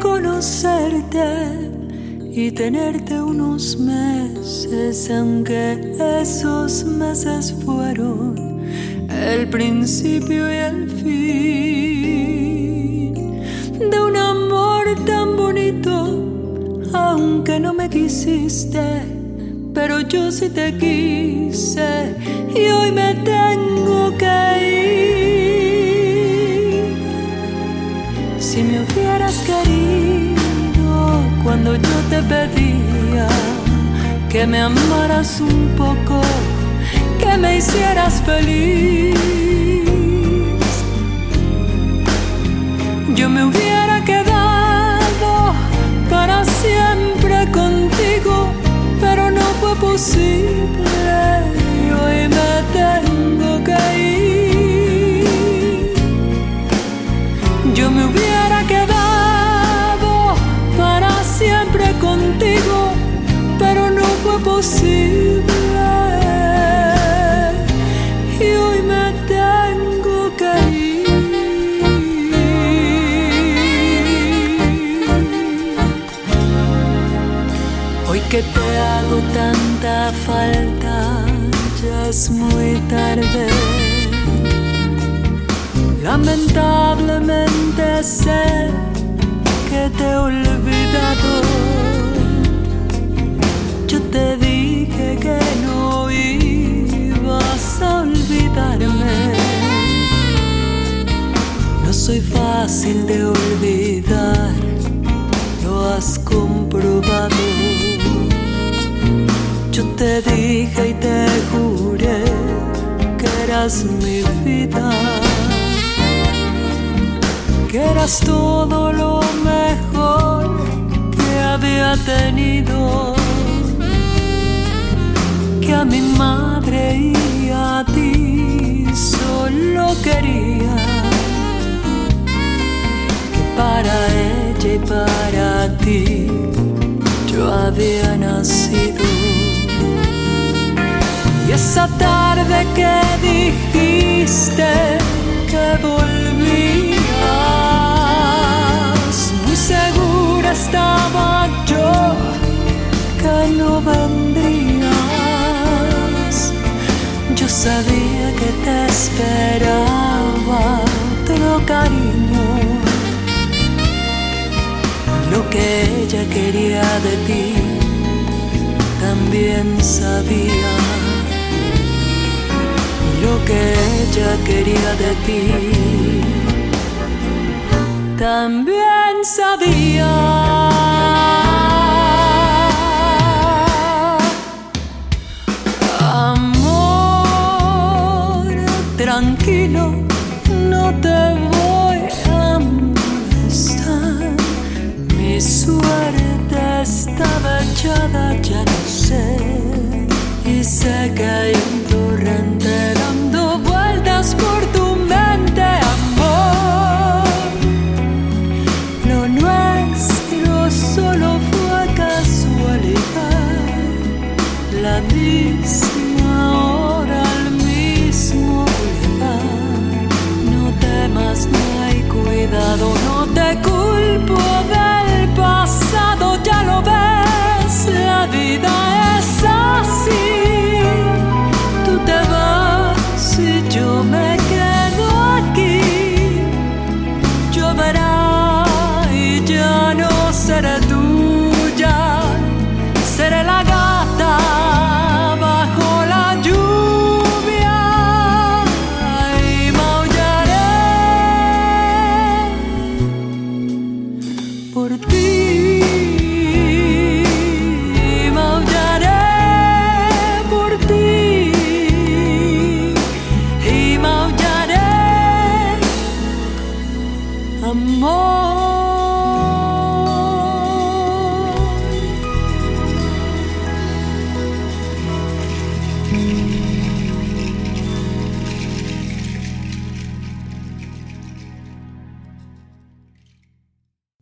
Conocerte y tenerte unos meses, aunque esos meses fueron el principio y el fin de un amor tan bonito, aunque no me quisiste, pero yo sí te quise y hoy me tengo que ir. Si me hubieras querido cuando yo te pedía que me amaras un poco, que me hicieras feliz, yo me hubiera quedado para siempre contigo, pero no fue posible y hoy me tengo que ir. Yo me hubiera Hoy que te hago tanta falta, ya es muy tarde. Lamentablemente sé que te he olvidado. Yo te mi vida, que eras todo lo mejor que había tenido, que a mi madre y a ti solo quería, que para ella y para ti yo había nacido. Y esa tarde que dijiste no vendrías. Yo sabía que te esperaba otro cariño. Lo que ella quería de ti también sabía lo que ella quería de ti. También sabía. No te voy a molestar. Mi suerte estaba echada, ya no sé. Y que hay un torrente dando vueltas por tu mente, amor. Lo nuestro solo fue casualidad. La misma you.